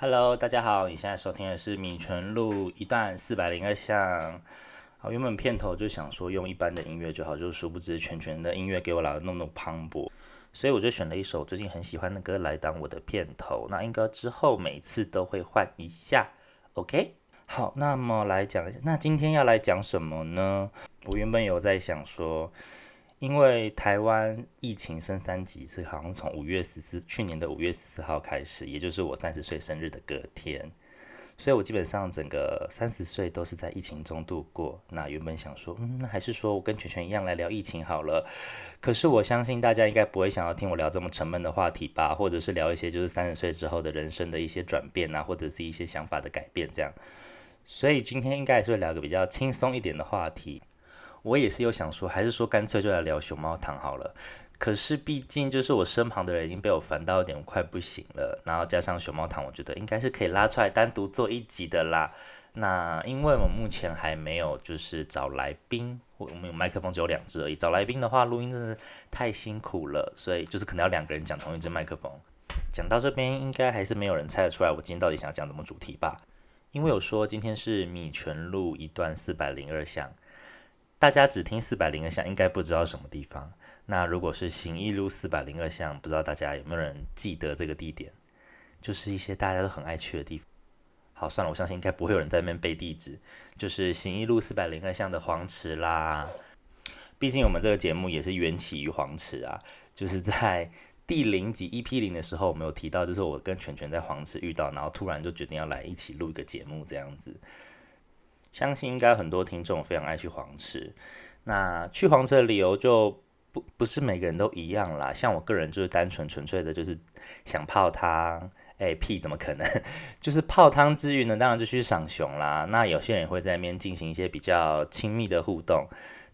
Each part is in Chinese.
Hello，大家好，你现在收听的是米泉录一段四百零二项。好，原本片头就想说用一般的音乐就好，就殊不知全全的音乐给我来弄弄磅礴，所以我就选了一首最近很喜欢的歌来当我的片头。那应该之后每次都会换一下，OK？好，那么来讲一下，那今天要来讲什么呢？我原本有在想说。因为台湾疫情升三级是好像从五月十四，去年的五月十四号开始，也就是我三十岁生日的隔天，所以我基本上整个三十岁都是在疫情中度过。那原本想说，嗯，那还是说我跟全全一样来聊疫情好了。可是我相信大家应该不会想要听我聊这么沉闷的话题吧，或者是聊一些就是三十岁之后的人生的一些转变啊，或者是一些想法的改变这样。所以今天应该还是会聊个比较轻松一点的话题。我也是有想说，还是说干脆就来聊熊猫糖好了。可是毕竟就是我身旁的人已经被我烦到有点快不行了，然后加上熊猫糖，我觉得应该是可以拉出来单独做一集的啦。那因为我目前还没有就是找来宾，我们有麦克风只有两只而已。找来宾的话，录音真的太辛苦了，所以就是可能要两个人讲同一支麦克风。讲到这边，应该还是没有人猜得出来我今天到底想讲什么主题吧？因为有说今天是米泉路一段四百零二项。大家只听四百零二项，应该不知道什么地方。那如果是行义路四百零二项，不知道大家有没有人记得这个地点？就是一些大家都很爱去的地方。好，算了，我相信应该不会有人在那边背地址。就是行义路四百零二项的黄池啦。毕竟我们这个节目也是缘起于黄池啊。就是在第零集 EP 零的时候，我们有提到，就是我跟全全在黄池遇到，然后突然就决定要来一起录一个节目这样子。相信应该很多听众非常爱去黄池，那去黄池的理由就不不是每个人都一样啦。像我个人就是单纯纯粹的，就是想泡汤。哎屁，怎么可能？就是泡汤之余呢，当然就去赏熊啦。那有些人也会在那边进行一些比较亲密的互动。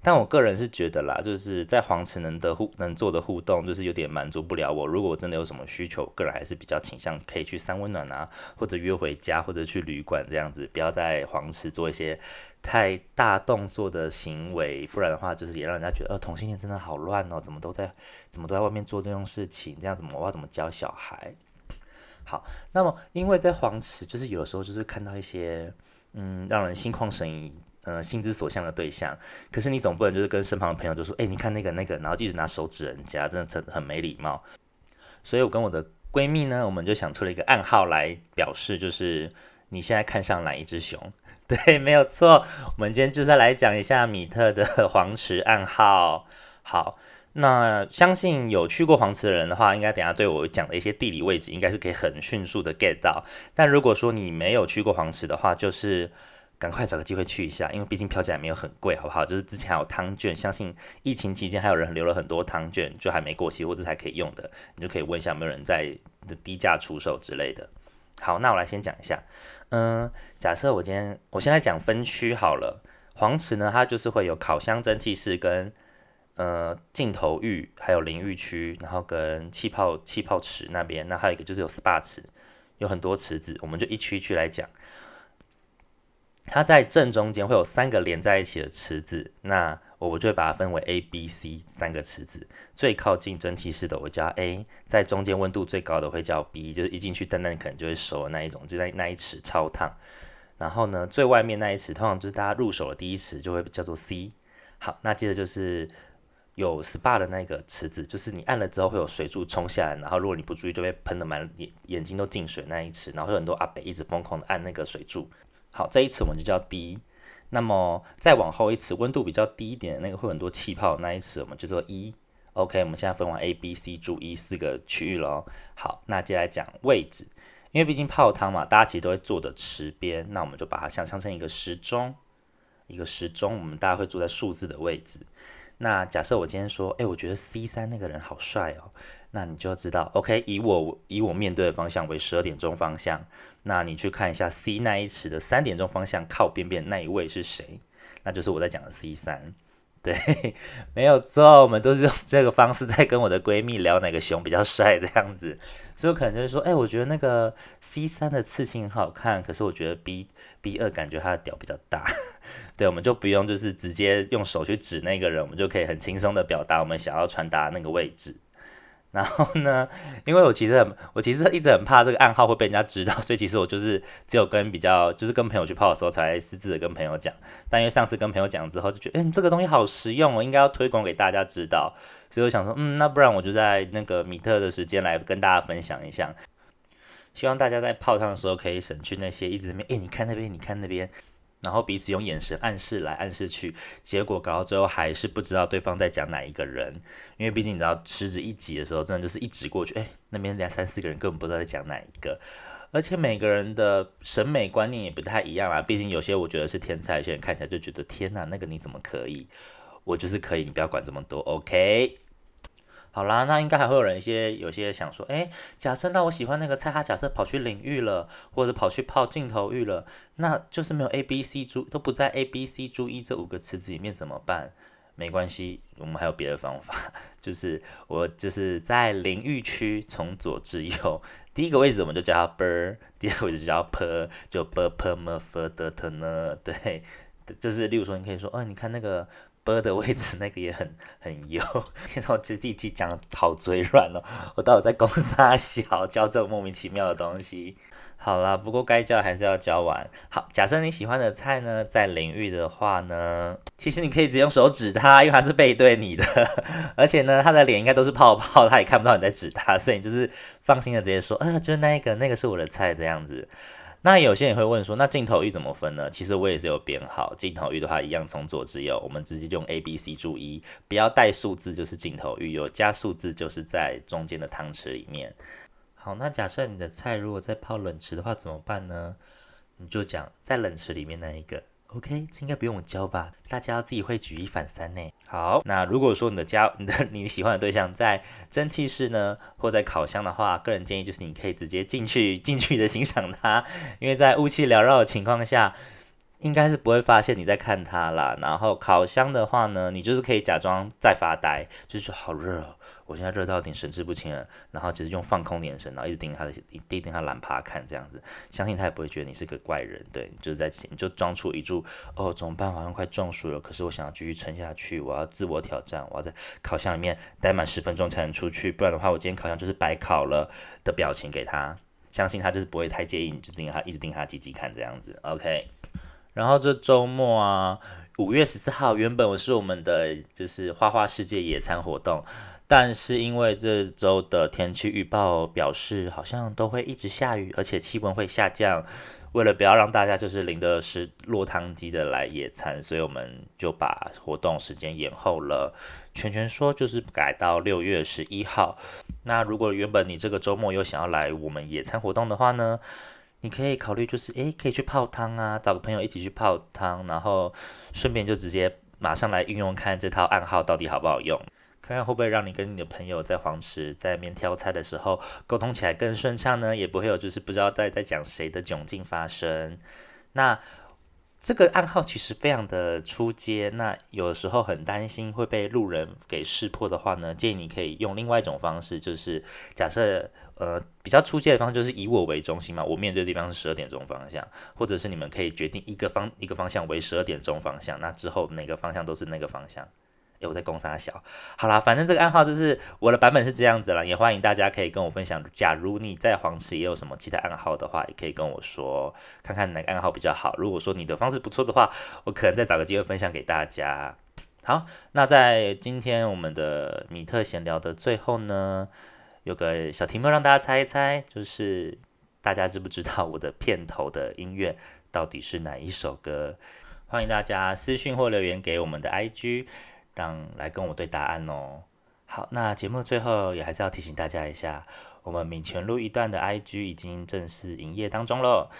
但我个人是觉得啦，就是在黄池能的互能做的互动，就是有点满足不了我。如果我真的有什么需求，个人还是比较倾向可以去三温暖啊，或者约回家，或者去旅馆这样子，不要在黄池做一些太大动作的行为，不然的话，就是也让人家觉得，呃，同性恋真的好乱哦，怎么都在怎么都在外面做这种事情，这样子我要怎么教小孩？好，那么因为在黄池，就是有的时候就是看到一些，嗯，让人心旷神怡。呃，心之所向的对象，可是你总不能就是跟身旁的朋友就说，哎，你看那个那个，然后一直拿手指人家，真的很很没礼貌。所以我跟我的闺蜜呢，我们就想出了一个暗号来表示，就是你现在看上哪一只熊？对，没有错。我们今天就是来讲一下米特的 黄池暗号。好，那相信有去过黄池的人的话，应该等下对我讲的一些地理位置，应该是可以很迅速的 get 到。但如果说你没有去过黄池的话，就是赶快找个机会去一下，因为毕竟票价也没有很贵，好不好？就是之前还有汤券，相信疫情期间还有人留了很多汤券，就还没过期或者还可以用的，你就可以问一下有没有人在的低价出售之类的。好，那我来先讲一下，嗯，假设我今天我现在讲分区好了，黄池呢，它就是会有烤箱蒸汽室跟呃镜头浴，还有淋浴区，然后跟气泡气泡池那边，那还有一个就是有 SPA 池，有很多池子，我们就一区一区来讲。它在正中间会有三个连在一起的池子，那我就会把它分为 A、B、C 三个池子。最靠近蒸汽室的我叫 A，在中间温度最高的会叫 B，就是一进去蛋蛋可能就会熟的那一种，就在那一池超烫。然后呢，最外面那一池通常就是大家入手的第一池，就会叫做 C。好，那接着就是有 SPA 的那个池子，就是你按了之后会有水柱冲下来，然后如果你不注意就被喷的满眼眼睛都进水那一池，然后有很多阿北一直疯狂的按那个水柱。好，这一次我们就叫低。那么再往后一次，温度比较低一点，那个会很多气泡，那一次我们就做一。OK，我们现在分完 A、B、C、注 E 四个区域喽。好，那接下来讲位置，因为毕竟泡汤嘛，大家其实都会坐的池边，那我们就把它想象成一个时钟，一个时钟，我们大家会坐在数字的位置。那假设我今天说，哎，我觉得 C 三那个人好帅哦。那你就知道，OK，以我以我面对的方向为十二点钟方向，那你去看一下 C 那一池的三点钟方向靠边边那一位是谁？那就是我在讲的 C 三，对，没有错，我们都是用这个方式在跟我的闺蜜聊哪个熊比较帅这样子，所以可能就是说，哎，我觉得那个 C 三的刺青很好看，可是我觉得 B B 二感觉他的屌比较大，对，我们就不用就是直接用手去指那个人，我们就可以很轻松的表达我们想要传达那个位置。然后呢，因为我其实很，我其实一直很怕这个暗号会被人家知道，所以其实我就是只有跟比较，就是跟朋友去泡的时候才私自的跟朋友讲。但因为上次跟朋友讲之后，就觉得，嗯，这个东西好实用哦，应该要推广给大家知道。所以我想说，嗯，那不然我就在那个米特的时间来跟大家分享一下，希望大家在泡汤的时候可以省去那些一直那边，哎，你看那边，你看那边。然后彼此用眼神暗示来暗示去，结果搞到最后还是不知道对方在讲哪一个人，因为毕竟你知道池子一挤的时候，真的就是一直过去，哎，那边两三四个人根本不知道在讲哪一个，而且每个人的审美观念也不太一样啦，毕竟有些我觉得是天才，有些人看起来就觉得天哪，那个你怎么可以？我就是可以，你不要管这么多，OK。好啦，那应该还会有人一些有些想说，哎，假设那我喜欢那个菜，他假设跑去淋浴了，或者跑去泡镜头浴了，那就是没有 A B C 注都不在 A B C 注一这五个池子里面怎么办？没关系，我们还有别的方法，就是我就是在淋浴区从左至右，第一个位置我们就叫它 ber，第二个位置就叫 per，就 ber per m f d t n，对，就是例如说你可以说，哦，你看那个。波的位置 那个也很很油，然后自己讲好嘴软哦，我到底在公司小教这种莫名其妙的东西。好啦，不过该教还是要教完。好，假设你喜欢的菜呢，在淋浴的话呢，其实你可以直接用手指它，因为它是背对你的，而且呢，它的脸应该都是泡泡，它也看不到你在指它，所以你就是放心的直接说，呃，就是那个，那个是我的菜这样子。那有些人会问说，那镜头域怎么分呢？其实我也是有编号，镜头域的话一样从左至右，我们直接用 A B C 注一，不要带数字就是镜头域，有加数字就是在中间的汤池里面。好，那假设你的菜如果在泡冷池的话怎么办呢？你就讲在冷池里面那一个。OK，这应该不用我教吧？大家自己会举一反三呢。好，那如果说你的家、你 的你喜欢的对象在蒸汽室呢，或在烤箱的话，个人建议就是你可以直接进去、进去的欣赏它，因为在雾气缭绕的情况下，应该是不会发现你在看它啦。然后烤箱的话呢，你就是可以假装在发呆，就是好热。哦我现在热到有点神志不清了，然后就是用放空眼神，然后一直盯着他的，盯盯他懒趴看这样子，相信他也不会觉得你是个怪人，对，就是在你就装出一注哦，怎么办？好像快中暑了，可是我想要继续撑下去，我要自我挑战，我要在烤箱里面待满十分钟才能出去，不然的话我今天烤箱就是白烤了的表情给他，相信他就是不会太介意，你就盯他一直盯他鸡鸡看这样子，OK。然后这周末啊，五月十四号原本我是我们的就是花花世界野餐活动。但是因为这周的天气预报表示好像都会一直下雨，而且气温会下降，为了不要让大家就是淋的是落汤鸡的来野餐，所以我们就把活动时间延后了。全全说就是改到六月十一号。那如果原本你这个周末有想要来我们野餐活动的话呢，你可以考虑就是诶，可以去泡汤啊，找个朋友一起去泡汤，然后顺便就直接马上来运用看这套暗号到底好不好用。看看会不会让你跟你的朋友在黄池在面挑菜的时候沟通起来更顺畅呢？也不会有就是不知道在在讲谁的窘境发生。那这个暗号其实非常的出街，那有时候很担心会被路人给识破的话呢，建议你可以用另外一种方式，就是假设呃比较出街的方式就是以我为中心嘛，我面对的地方是十二点钟方向，或者是你们可以决定一个方一个方向为十二点钟方向，那之后每个方向都是那个方向。我在攻杀小，好啦，反正这个暗号就是我的版本是这样子了，也欢迎大家可以跟我分享。假如你在黄池也有什么其他暗号的话，也可以跟我说，看看哪个暗号比较好。如果说你的方式不错的话，我可能再找个机会分享给大家。好，那在今天我们的米特闲聊的最后呢，有个小题目让大家猜一猜，就是大家知不知道我的片头的音乐到底是哪一首歌？欢迎大家私讯或留言给我们的 IG。让来跟我对答案哦。好，那节目最后也还是要提醒大家一下，我们闽全路一段的 IG 已经正式营业当中了，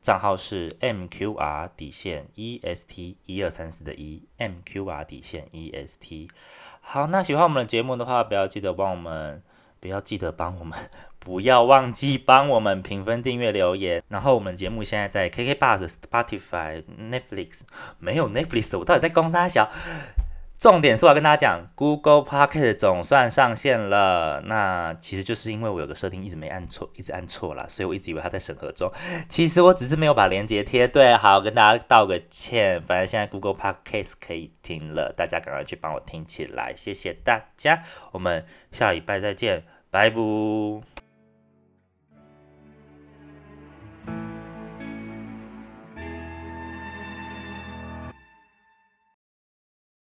账号是 MQR 底线 EST 一二三四的一 MQR 底线 EST。好，那喜欢我们的节目的话，不要记得帮我们，不要记得帮我们，不要忘记帮我们评分、订阅、留言。然后我们节目现在在 KK Bus、Spotify、Netflix，没有 Netflix，我到底在公沙小？重点是我要跟大家讲，Google Podcast 总算上线了。那其实就是因为我有个设定一直没按错，一直按错了，所以我一直以为它在审核中。其实我只是没有把链接贴对。好，跟大家道个歉。反正现在 Google Podcast 可以听了，大家赶快去帮我听起来，谢谢大家。我们下礼拜再见，拜拜。